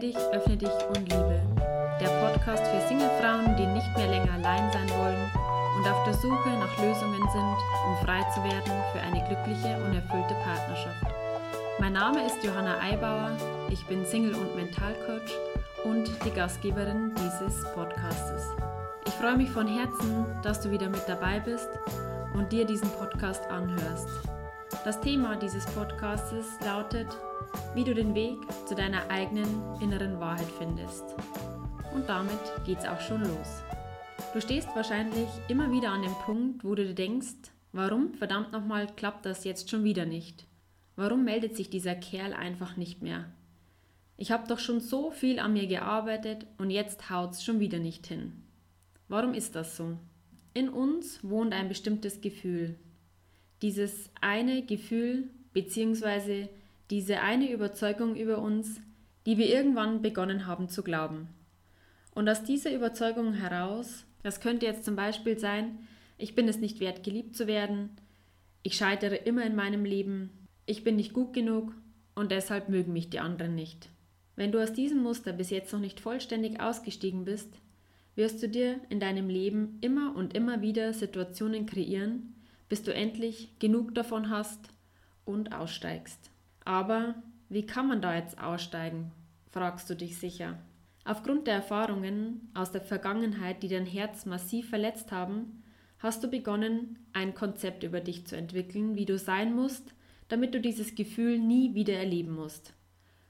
dich, öffne dich und liebe. Der Podcast für Singlefrauen, die nicht mehr länger allein sein wollen und auf der Suche nach Lösungen sind, um frei zu werden für eine glückliche und erfüllte Partnerschaft. Mein Name ist Johanna Eibauer, ich bin Single- und Mentalcoach und die Gastgeberin dieses Podcastes. Ich freue mich von Herzen, dass du wieder mit dabei bist und dir diesen Podcast anhörst. Das Thema dieses Podcastes lautet wie du den Weg zu deiner eigenen inneren Wahrheit findest. Und damit geht's auch schon los. Du stehst wahrscheinlich immer wieder an dem Punkt, wo du dir denkst, warum verdammt nochmal klappt das jetzt schon wieder nicht? Warum meldet sich dieser Kerl einfach nicht mehr? Ich habe doch schon so viel an mir gearbeitet und jetzt haut's schon wieder nicht hin. Warum ist das so? In uns wohnt ein bestimmtes Gefühl. Dieses eine Gefühl bzw diese eine Überzeugung über uns, die wir irgendwann begonnen haben zu glauben. Und aus dieser Überzeugung heraus, das könnte jetzt zum Beispiel sein, ich bin es nicht wert, geliebt zu werden, ich scheitere immer in meinem Leben, ich bin nicht gut genug und deshalb mögen mich die anderen nicht. Wenn du aus diesem Muster bis jetzt noch nicht vollständig ausgestiegen bist, wirst du dir in deinem Leben immer und immer wieder Situationen kreieren, bis du endlich genug davon hast und aussteigst. Aber wie kann man da jetzt aussteigen, fragst du dich sicher. Aufgrund der Erfahrungen aus der Vergangenheit, die dein Herz massiv verletzt haben, hast du begonnen, ein Konzept über dich zu entwickeln, wie du sein musst, damit du dieses Gefühl nie wieder erleben musst.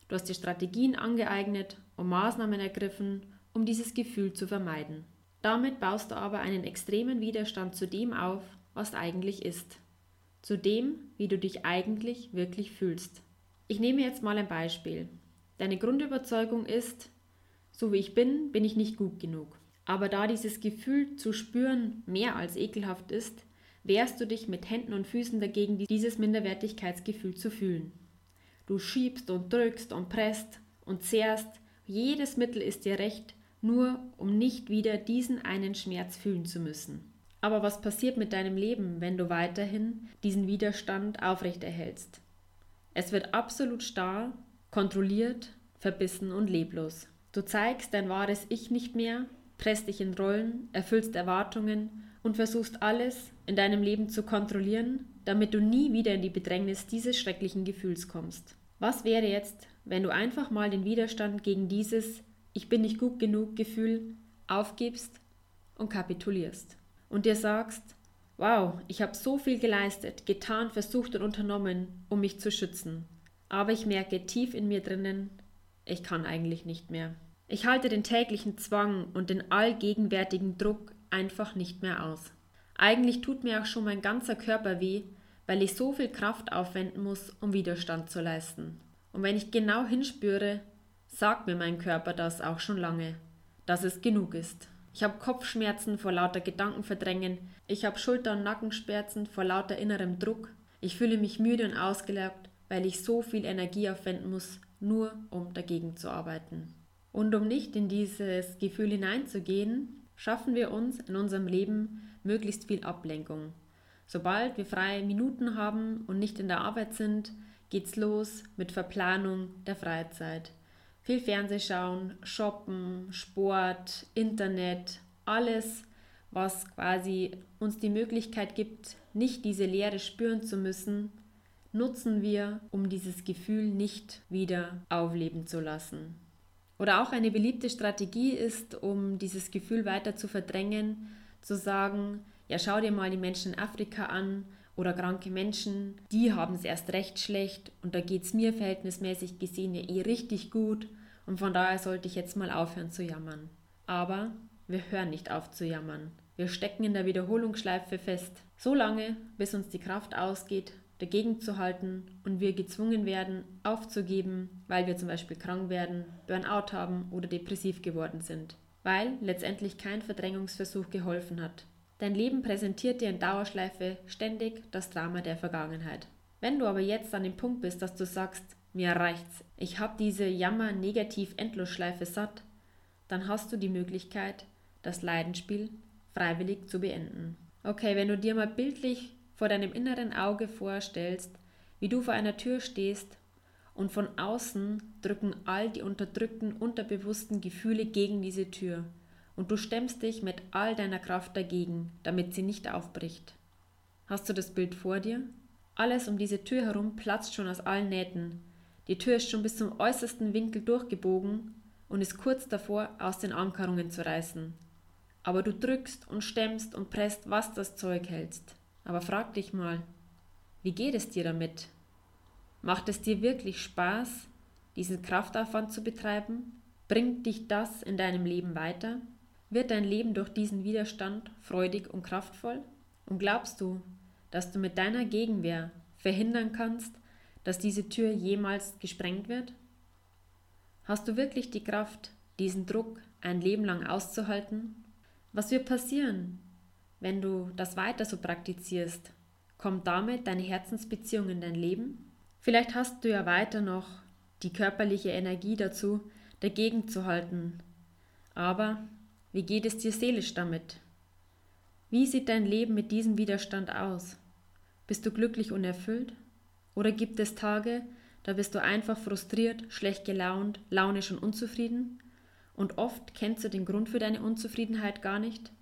Du hast dir Strategien angeeignet und Maßnahmen ergriffen, um dieses Gefühl zu vermeiden. Damit baust du aber einen extremen Widerstand zu dem auf, was eigentlich ist. Zu dem, wie du dich eigentlich wirklich fühlst. Ich nehme jetzt mal ein Beispiel. Deine Grundüberzeugung ist, so wie ich bin, bin ich nicht gut genug. Aber da dieses Gefühl zu spüren mehr als ekelhaft ist, wehrst du dich mit Händen und Füßen dagegen, dieses Minderwertigkeitsgefühl zu fühlen. Du schiebst und drückst und presst und zehrst, jedes Mittel ist dir recht, nur um nicht wieder diesen einen Schmerz fühlen zu müssen. Aber was passiert mit deinem Leben, wenn du weiterhin diesen Widerstand aufrechterhältst? Es wird absolut starr, kontrolliert, verbissen und leblos. Du zeigst dein wahres Ich nicht mehr, presst dich in Rollen, erfüllst Erwartungen und versuchst alles in deinem Leben zu kontrollieren, damit du nie wieder in die Bedrängnis dieses schrecklichen Gefühls kommst. Was wäre jetzt, wenn du einfach mal den Widerstand gegen dieses Ich bin nicht gut genug Gefühl aufgibst und kapitulierst und dir sagst, Wow, ich habe so viel geleistet, getan, versucht und unternommen, um mich zu schützen. Aber ich merke tief in mir drinnen, ich kann eigentlich nicht mehr. Ich halte den täglichen Zwang und den allgegenwärtigen Druck einfach nicht mehr aus. Eigentlich tut mir auch schon mein ganzer Körper weh, weil ich so viel Kraft aufwenden muss, um Widerstand zu leisten. Und wenn ich genau hinspüre, sagt mir mein Körper das auch schon lange, dass es genug ist. Ich habe Kopfschmerzen vor lauter Gedankenverdrängen. Ich habe Schulter- und Nackenschmerzen vor lauter innerem Druck. Ich fühle mich müde und ausgelaugt, weil ich so viel Energie aufwenden muss, nur um dagegen zu arbeiten. Und um nicht in dieses Gefühl hineinzugehen, schaffen wir uns in unserem Leben möglichst viel Ablenkung. Sobald wir freie Minuten haben und nicht in der Arbeit sind, geht's los mit Verplanung der Freizeit. Viel Fernsehschauen, Shoppen, Sport, Internet, alles, was quasi uns die Möglichkeit gibt, nicht diese Leere spüren zu müssen, nutzen wir, um dieses Gefühl nicht wieder aufleben zu lassen. Oder auch eine beliebte Strategie ist, um dieses Gefühl weiter zu verdrängen, zu sagen, ja schau dir mal die Menschen in Afrika an oder kranke Menschen, die haben es erst recht schlecht und da geht es mir verhältnismäßig gesehen ja eh richtig gut und von daher sollte ich jetzt mal aufhören zu jammern. Aber wir hören nicht auf zu jammern. Wir stecken in der Wiederholungsschleife fest, so lange, bis uns die Kraft ausgeht, dagegen zu halten und wir gezwungen werden, aufzugeben, weil wir zum Beispiel krank werden, Burnout haben oder depressiv geworden sind. Weil letztendlich kein Verdrängungsversuch geholfen hat. Dein Leben präsentiert dir in Dauerschleife ständig das Drama der Vergangenheit. Wenn du aber jetzt an dem Punkt bist, dass du sagst, mir reicht's, ich habe diese Jammer-Negativ-Endlosschleife satt, dann hast du die Möglichkeit, das Leidenspiel freiwillig zu beenden. Okay, wenn du dir mal bildlich vor deinem inneren Auge vorstellst, wie du vor einer Tür stehst Und von außen drücken all die unterdrückten, unterbewussten Gefühle gegen diese Tür. Und du stemmst dich mit all deiner Kraft dagegen, damit sie nicht aufbricht. Hast du das Bild vor dir? Alles um diese Tür herum platzt schon aus allen Nähten. Die Tür ist schon bis zum äußersten Winkel durchgebogen und ist kurz davor, aus den Ankerungen zu reißen. Aber du drückst und stemmst und presst, was das Zeug hältst. Aber frag dich mal, wie geht es dir damit? Macht es dir wirklich Spaß, diesen Kraftaufwand zu betreiben? Bringt dich das in deinem Leben weiter? Wird dein Leben durch diesen Widerstand freudig und kraftvoll? Und glaubst du, dass du mit deiner Gegenwehr verhindern kannst, dass diese Tür jemals gesprengt wird? Hast du wirklich die Kraft, diesen Druck ein Leben lang auszuhalten? Was wird passieren, wenn du das weiter so praktizierst? Kommt damit deine Herzensbeziehung in dein Leben? Vielleicht hast du ja weiter noch die körperliche Energie dazu, dagegen zu halten. Aber wie geht es dir seelisch damit? Wie sieht dein Leben mit diesem Widerstand aus? Bist du glücklich und erfüllt? Oder gibt es Tage, da bist du einfach frustriert, schlecht gelaunt, launisch und unzufrieden? Und oft kennst du den Grund für deine Unzufriedenheit gar nicht?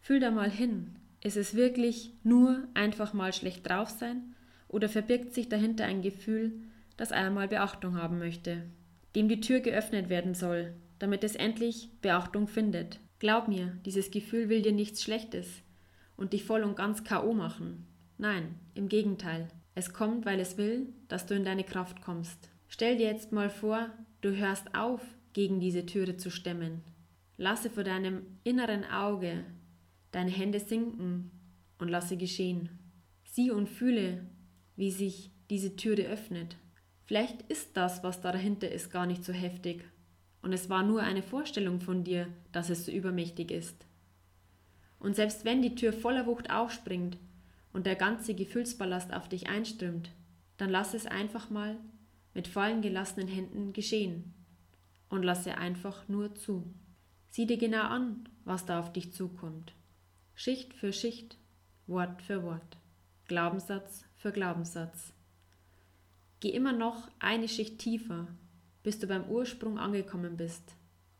Fühl da mal hin. Ist es wirklich nur einfach mal schlecht drauf sein? Oder verbirgt sich dahinter ein Gefühl, das einmal Beachtung haben möchte, dem die Tür geöffnet werden soll, damit es endlich Beachtung findet? Glaub mir, dieses Gefühl will dir nichts Schlechtes und dich voll und ganz K.O. machen. Nein, im Gegenteil. Es kommt, weil es will, dass du in deine Kraft kommst. Stell dir jetzt mal vor, du hörst auf, gegen diese Türe zu stemmen. Lasse vor deinem inneren Auge deine Hände sinken und lasse geschehen. Sieh und fühle, wie sich diese Türe öffnet. Vielleicht ist das, was dahinter ist, gar nicht so heftig. Und es war nur eine Vorstellung von dir, dass es so übermächtig ist. Und selbst wenn die Tür voller Wucht aufspringt und der ganze Gefühlsballast auf dich einströmt, dann lass es einfach mal mit fallen gelassenen Händen geschehen und lasse einfach nur zu. Sieh dir genau an, was da auf dich zukommt. Schicht für Schicht, Wort für Wort, Glaubenssatz für Glaubenssatz. Geh immer noch eine Schicht tiefer, bis du beim Ursprung angekommen bist.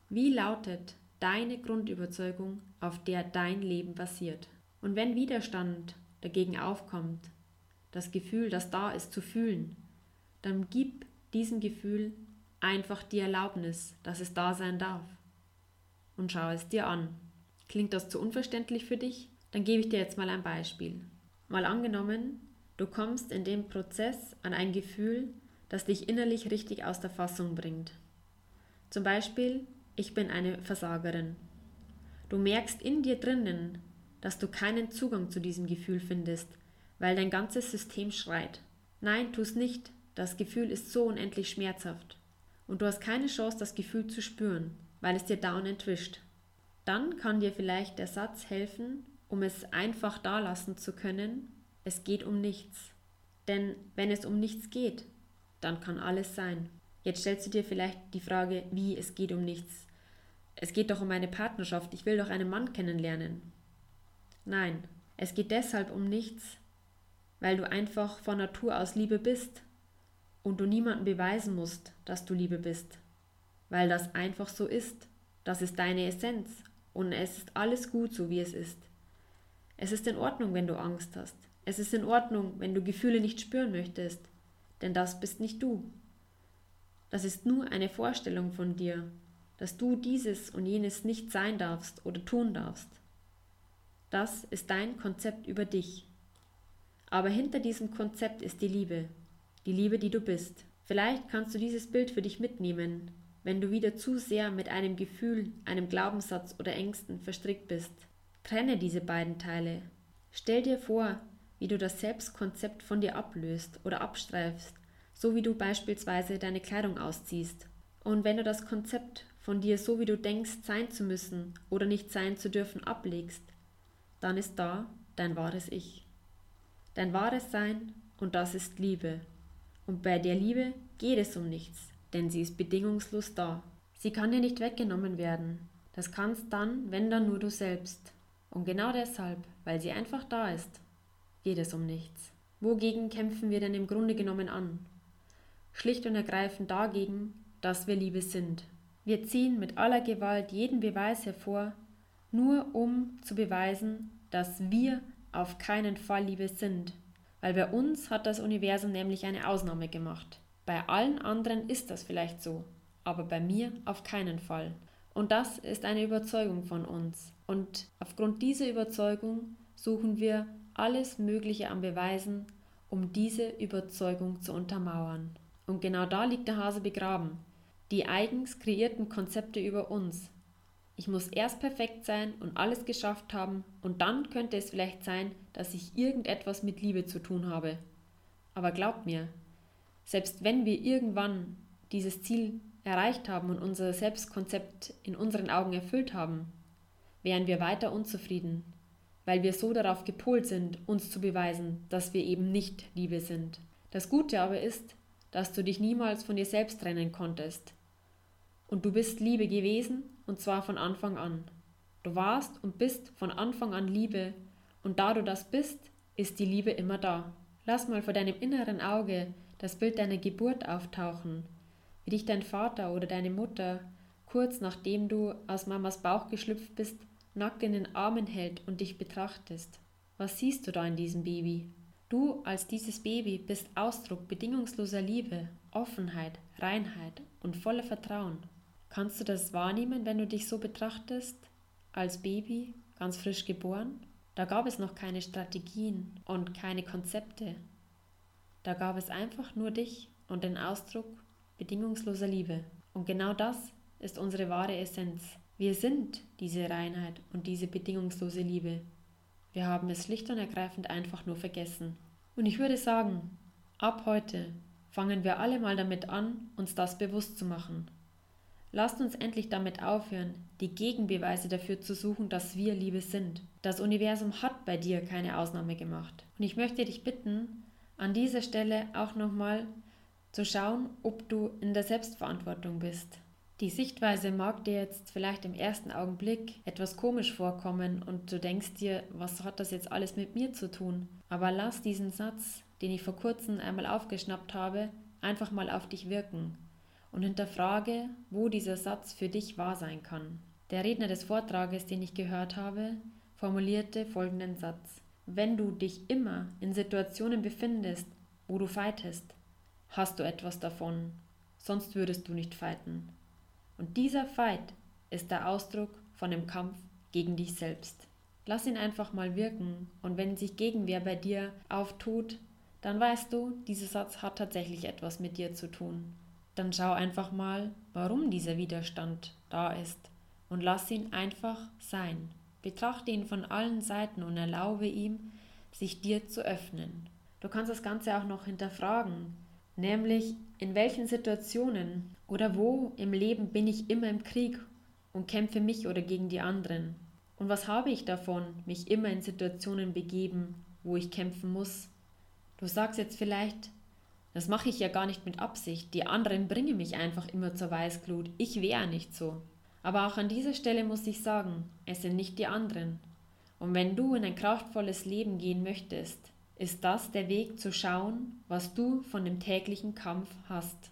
Wie lautet deine Grundüberzeugung, auf der dein Leben basiert. Und wenn Widerstand dagegen aufkommt, das Gefühl, das da ist, zu fühlen, dann gib diesem Gefühl einfach die Erlaubnis, dass es da sein darf. Und schau es dir an. Klingt das zu unverständlich für dich? Dann gebe ich dir jetzt mal ein Beispiel. Mal angenommen, du kommst in dem Prozess an ein Gefühl, das dich innerlich richtig aus der Fassung bringt. Zum Beispiel, ich bin eine Versagerin. Du merkst in dir drinnen, dass du keinen Zugang zu diesem Gefühl findest, weil dein ganzes System schreit. Nein, tu's nicht. Das Gefühl ist so unendlich schmerzhaft. Und du hast keine Chance, das Gefühl zu spüren, weil es dir dauernd entwischt. Dann kann dir vielleicht der Satz helfen, um es einfach dalassen zu können, es geht um nichts. Denn wenn es um nichts geht, dann kann alles sein. Jetzt stellst du dir vielleicht die Frage, wie es geht um nichts. Es geht doch um eine Partnerschaft, ich will doch einen Mann kennenlernen. Nein, es geht deshalb um nichts, weil du einfach von Natur aus Liebe bist und du niemandem beweisen musst, dass du Liebe bist, weil das einfach so ist. Das ist deine Essenz und es ist alles gut so, wie es ist. Es ist in Ordnung, wenn du Angst hast. Es ist in Ordnung, wenn du Gefühle nicht spüren möchtest, denn das bist nicht du. Das ist nur eine Vorstellung von dir dass du dieses und jenes nicht sein darfst oder tun darfst. Das ist dein Konzept über dich. Aber hinter diesem Konzept ist die Liebe, die Liebe, die du bist. Vielleicht kannst du dieses Bild für dich mitnehmen, wenn du wieder zu sehr mit einem Gefühl, einem Glaubenssatz oder Ängsten verstrickt bist. Trenne diese beiden Teile. Stell dir vor, wie du das Selbstkonzept von dir ablöst oder abstreifst, so wie du beispielsweise deine Kleidung ausziehst. Und wenn du das Konzept von dir so wie du denkst sein zu müssen oder nicht sein zu dürfen ablegst, dann ist da dein wahres Ich. Dein wahres Sein und das ist Liebe. Und bei der Liebe geht es um nichts, denn sie ist bedingungslos da. Sie kann dir nicht weggenommen werden. Das kannst dann, wenn dann nur du selbst. Und genau deshalb, weil sie einfach da ist, geht es um nichts. Wogegen kämpfen wir denn im Grunde genommen an? schlicht und ergreifend dagegen, dass wir Liebe sind. Wir ziehen mit aller Gewalt jeden Beweis hervor, nur um zu beweisen, dass wir auf keinen Fall Liebe sind. Weil bei uns hat das Universum nämlich eine Ausnahme gemacht. Bei allen anderen ist das vielleicht so, aber bei mir auf keinen Fall. Und das ist eine Überzeugung von uns. Und aufgrund dieser Überzeugung suchen wir alles Mögliche an Beweisen, um diese Überzeugung zu untermauern. Und genau da liegt der Hase begraben. Die eigens kreierten Konzepte über uns. Ich muss erst perfekt sein und alles geschafft haben, und dann könnte es vielleicht sein, dass ich irgendetwas mit Liebe zu tun habe. Aber glaubt mir, selbst wenn wir irgendwann dieses Ziel erreicht haben und unser Selbstkonzept in unseren Augen erfüllt haben, wären wir weiter unzufrieden, weil wir so darauf gepolt sind, uns zu beweisen, dass wir eben nicht Liebe sind. Das Gute aber ist, dass du dich niemals von dir selbst trennen konntest. Und du bist Liebe gewesen, und zwar von Anfang an. Du warst und bist von Anfang an Liebe, und da du das bist, ist die Liebe immer da. Lass mal vor deinem inneren Auge das Bild deiner Geburt auftauchen, wie dich dein Vater oder deine Mutter, kurz nachdem du aus Mamas Bauch geschlüpft bist, nackt in den Armen hält und dich betrachtest. Was siehst du da in diesem Baby? Du als dieses Baby bist Ausdruck bedingungsloser Liebe, Offenheit, Reinheit und voller Vertrauen. Kannst du das wahrnehmen, wenn du dich so betrachtest? Als Baby, ganz frisch geboren? Da gab es noch keine Strategien und keine Konzepte. Da gab es einfach nur dich und den Ausdruck bedingungsloser Liebe. Und genau das ist unsere wahre Essenz. Wir sind diese Reinheit und diese bedingungslose Liebe. Wir haben es schlicht und ergreifend einfach nur vergessen. Und ich würde sagen, ab heute fangen wir alle mal damit an, uns das bewusst zu machen. Lasst uns endlich damit aufhören, die Gegenbeweise dafür zu suchen, dass wir Liebe sind. Das Universum hat bei dir keine Ausnahme gemacht. Und ich möchte dich bitten, an dieser Stelle auch nochmal zu schauen, ob du in der Selbstverantwortung bist. Die Sichtweise mag dir jetzt vielleicht im ersten Augenblick etwas komisch vorkommen und du denkst dir, was hat das jetzt alles mit mir zu tun? Aber lass diesen Satz, den ich vor kurzem einmal aufgeschnappt habe, einfach mal auf dich wirken und hinterfrage, wo dieser Satz für dich wahr sein kann. Der Redner des Vortrages, den ich gehört habe, formulierte folgenden Satz. Wenn du dich immer in Situationen befindest, wo du fightest, hast du etwas davon, sonst würdest du nicht fighten. Und dieser Fight ist der Ausdruck von dem Kampf gegen dich selbst. Lass ihn einfach mal wirken und wenn sich Gegenwehr bei dir auftut, dann weißt du, dieser Satz hat tatsächlich etwas mit dir zu tun. Dann schau einfach mal, warum dieser Widerstand da ist und lass ihn einfach sein. Betrachte ihn von allen Seiten und erlaube ihm, sich dir zu öffnen. Du kannst das Ganze auch noch hinterfragen, nämlich in welchen Situationen oder wo im Leben bin ich immer im Krieg und kämpfe mich oder gegen die anderen? Und was habe ich davon, mich immer in Situationen begeben, wo ich kämpfen muss? Du sagst jetzt vielleicht, das mache ich ja gar nicht mit Absicht, die anderen bringen mich einfach immer zur Weißglut, ich wäre nicht so. Aber auch an dieser Stelle muss ich sagen, es sind nicht die anderen. Und wenn du in ein kraftvolles Leben gehen möchtest, ist das der Weg zu schauen, was du von dem täglichen Kampf hast.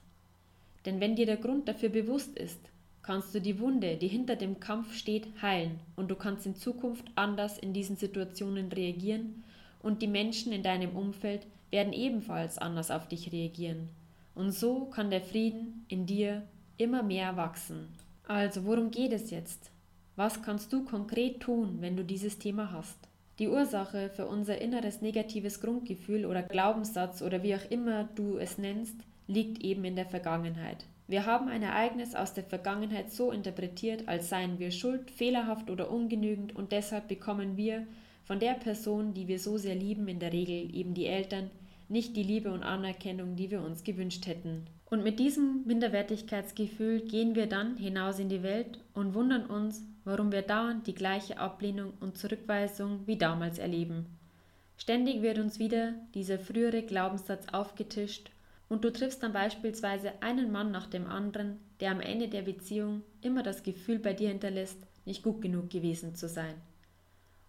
Denn wenn dir der Grund dafür bewusst ist, kannst du die Wunde, die hinter dem Kampf steht, heilen und du kannst in Zukunft anders in diesen Situationen reagieren und die Menschen in deinem Umfeld werden ebenfalls anders auf dich reagieren. Und so kann der Frieden in dir immer mehr wachsen. Also, worum geht es jetzt? Was kannst du konkret tun, wenn du dieses Thema hast? Die Ursache für unser inneres negatives Grundgefühl oder Glaubenssatz oder wie auch immer du es nennst, liegt eben in der Vergangenheit. Wir haben ein Ereignis aus der Vergangenheit so interpretiert, als seien wir schuld, fehlerhaft oder ungenügend und deshalb bekommen wir von der Person, die wir so sehr lieben, in der Regel eben die Eltern, nicht die Liebe und Anerkennung, die wir uns gewünscht hätten. Und mit diesem Minderwertigkeitsgefühl gehen wir dann hinaus in die Welt und wundern uns, warum wir dauernd die gleiche Ablehnung und Zurückweisung wie damals erleben. Ständig wird uns wieder dieser frühere Glaubenssatz aufgetischt und du triffst dann beispielsweise einen Mann nach dem anderen, der am Ende der Beziehung immer das Gefühl bei dir hinterlässt, nicht gut genug gewesen zu sein.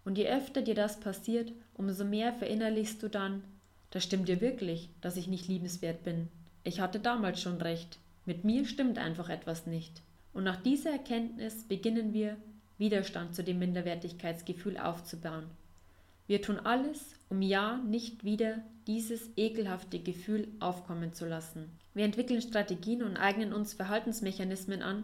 Und je öfter dir das passiert, umso mehr verinnerlichst du dann, das stimmt dir wirklich, dass ich nicht liebenswert bin. ich hatte damals schon recht. Mit mir stimmt einfach etwas nicht. Und nach dieser Erkenntnis beginnen wir, Widerstand zu dem Minderwertigkeitsgefühl aufzubauen. Wir tun alles, um ja nicht wieder dieses ekelhafte Gefühl aufkommen zu lassen. Wir entwickeln Strategien und eignen uns Verhaltensmechanismen an,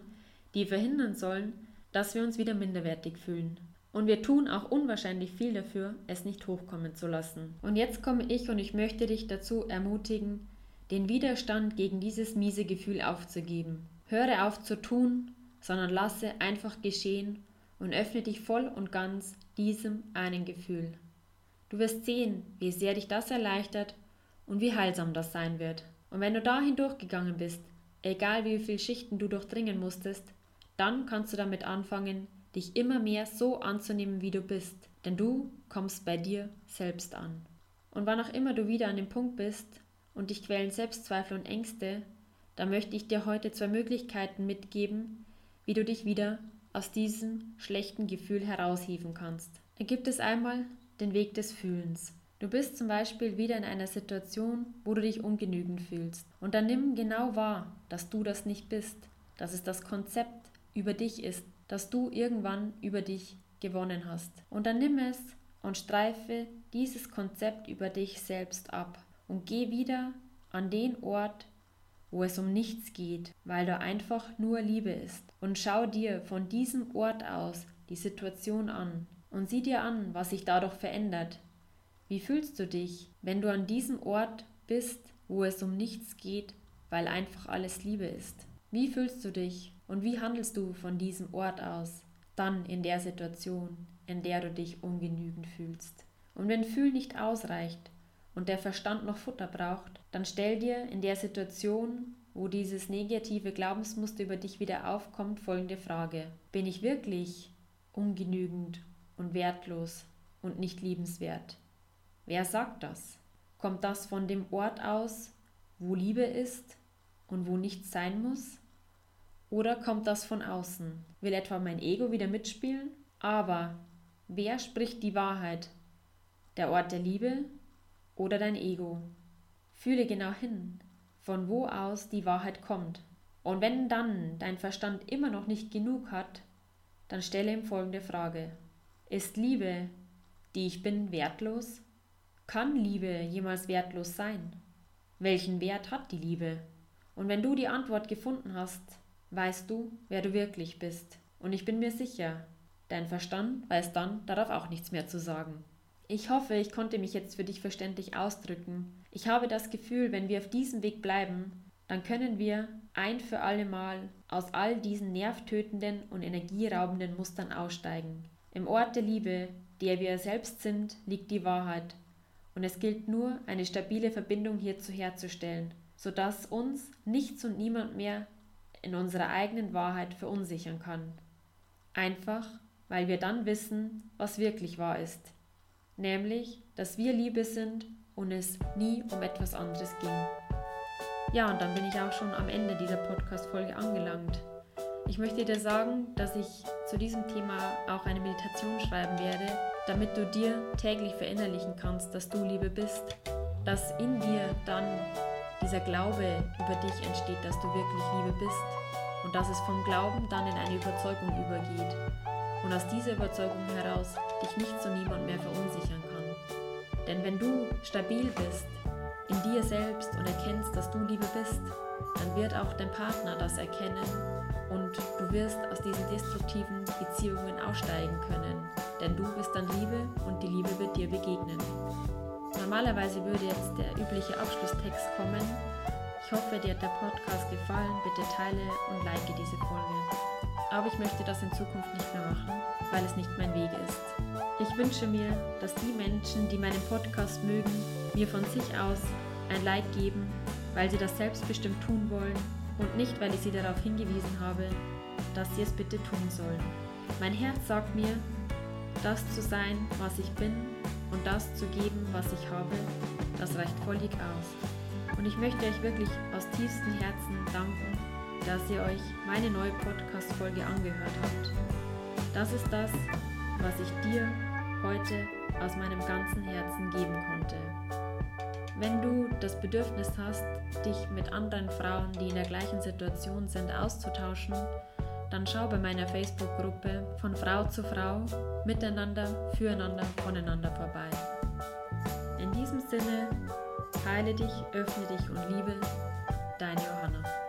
die verhindern sollen, dass wir uns wieder minderwertig fühlen. Und wir tun auch unwahrscheinlich viel dafür, es nicht hochkommen zu lassen. Und jetzt komme ich und ich möchte dich dazu ermutigen, den Widerstand gegen dieses miese Gefühl aufzugeben. Höre auf zu tun, sondern lasse einfach geschehen und öffne dich voll und ganz diesem einen Gefühl. Du wirst sehen, wie sehr dich das erleichtert und wie heilsam das sein wird. Und wenn du dahin durchgegangen bist, egal wie viele Schichten du durchdringen musstest, dann kannst du damit anfangen, dich immer mehr so anzunehmen, wie du bist, denn du kommst bei dir selbst an. Und wann auch immer du wieder an dem Punkt bist und dich quälen Selbstzweifel und Ängste, da möchte ich dir heute zwei Möglichkeiten mitgeben, wie du dich wieder aus diesem schlechten Gefühl heraushieven kannst. Da gibt es einmal den Weg des Fühlens. Du bist zum Beispiel wieder in einer Situation, wo du dich ungenügend fühlst. Und dann nimm genau wahr, dass du das nicht bist, dass es das Konzept über dich ist, dass du irgendwann über dich gewonnen hast. Und dann nimm es und streife dieses Konzept über dich selbst ab und geh wieder an den Ort, wo es um nichts geht, weil da einfach nur Liebe ist. Und schau dir von diesem Ort aus die Situation an und sieh dir an, was sich dadurch verändert. Wie fühlst du dich, wenn du an diesem Ort bist, wo es um nichts geht, weil einfach alles Liebe ist? Wie fühlst du dich und wie handelst du von diesem Ort aus, dann in der Situation, in der du dich ungenügend fühlst? Und wenn Fühl nicht ausreicht, und der Verstand noch Futter braucht, dann stell dir in der Situation, wo dieses negative Glaubensmuster über dich wieder aufkommt, folgende Frage. Bin ich wirklich ungenügend und wertlos und nicht liebenswert? Wer sagt das? Kommt das von dem Ort aus, wo Liebe ist und wo nichts sein muss? Oder kommt das von außen? Will etwa mein Ego wieder mitspielen? Aber wer spricht die Wahrheit? Der Ort der Liebe oder dein Ego. Fühle genau hin, von wo aus die Wahrheit kommt. Und wenn dann dein Verstand immer noch nicht genug hat, dann stelle ihm folgende Frage. Ist Liebe, die ich bin, wertlos? Kann Liebe jemals wertlos sein? Welchen Wert hat die Liebe? Und wenn du die Antwort gefunden hast, weißt du, wer du wirklich bist. Und ich bin mir sicher, dein Verstand weiß dann darauf auch nichts mehr zu sagen. Ich hoffe, ich konnte mich jetzt für dich verständlich ausdrücken. Ich habe das Gefühl, wenn wir auf diesem Weg bleiben, dann können wir ein für alle Mal aus all diesen nervtötenden und energieraubenden Mustern aussteigen. Im Ort der Liebe, der wir selbst sind, liegt die Wahrheit. Und es gilt nur, eine stabile Verbindung hierzu herzustellen, sodass uns nichts und niemand mehr in unserer eigenen Wahrheit verunsichern kann. Einfach, weil wir dann wissen, was wirklich wahr ist nämlich, dass wir Liebe sind und es nie um etwas anderes ging. Ja, und dann bin ich auch schon am Ende dieser Podcast-Folge angelangt. Ich möchte dir sagen, dass ich zu diesem Thema auch eine Meditation schreiben werde, damit du dir täglich verinnerlichen kannst, dass du Liebe bist, dass in dir dann dieser Glaube über dich entsteht, dass du wirklich Liebe bist und dass es vom Glauben dann in eine Überzeugung übergeht und aus dieser Überzeugung heraus dich nicht zu niemand mehr verunsichern kann. Denn wenn du stabil bist in dir selbst und erkennst, dass du Liebe bist, dann wird auch dein Partner das erkennen und du wirst aus diesen destruktiven Beziehungen aussteigen können. Denn du bist dann Liebe und die Liebe wird dir begegnen. Normalerweise würde jetzt der übliche Abschlusstext kommen. Ich hoffe, dir hat der Podcast gefallen. Bitte teile und like diese Folge aber ich möchte das in Zukunft nicht mehr machen, weil es nicht mein Weg ist. Ich wünsche mir, dass die Menschen, die meinen Podcast mögen, mir von sich aus ein Like geben, weil sie das selbstbestimmt tun wollen und nicht, weil ich sie darauf hingewiesen habe, dass sie es bitte tun sollen. Mein Herz sagt mir, das zu sein, was ich bin und das zu geben, was ich habe, das reicht völlig aus. Und ich möchte euch wirklich aus tiefstem Herzen danken dass ihr euch meine neue Podcast-Folge angehört habt. Das ist das, was ich dir heute aus meinem ganzen Herzen geben konnte. Wenn du das Bedürfnis hast, dich mit anderen Frauen, die in der gleichen Situation sind, auszutauschen, dann schau bei meiner Facebook-Gruppe von Frau zu Frau, miteinander, füreinander, voneinander vorbei. In diesem Sinne, heile dich, öffne dich und liebe, deine Johanna.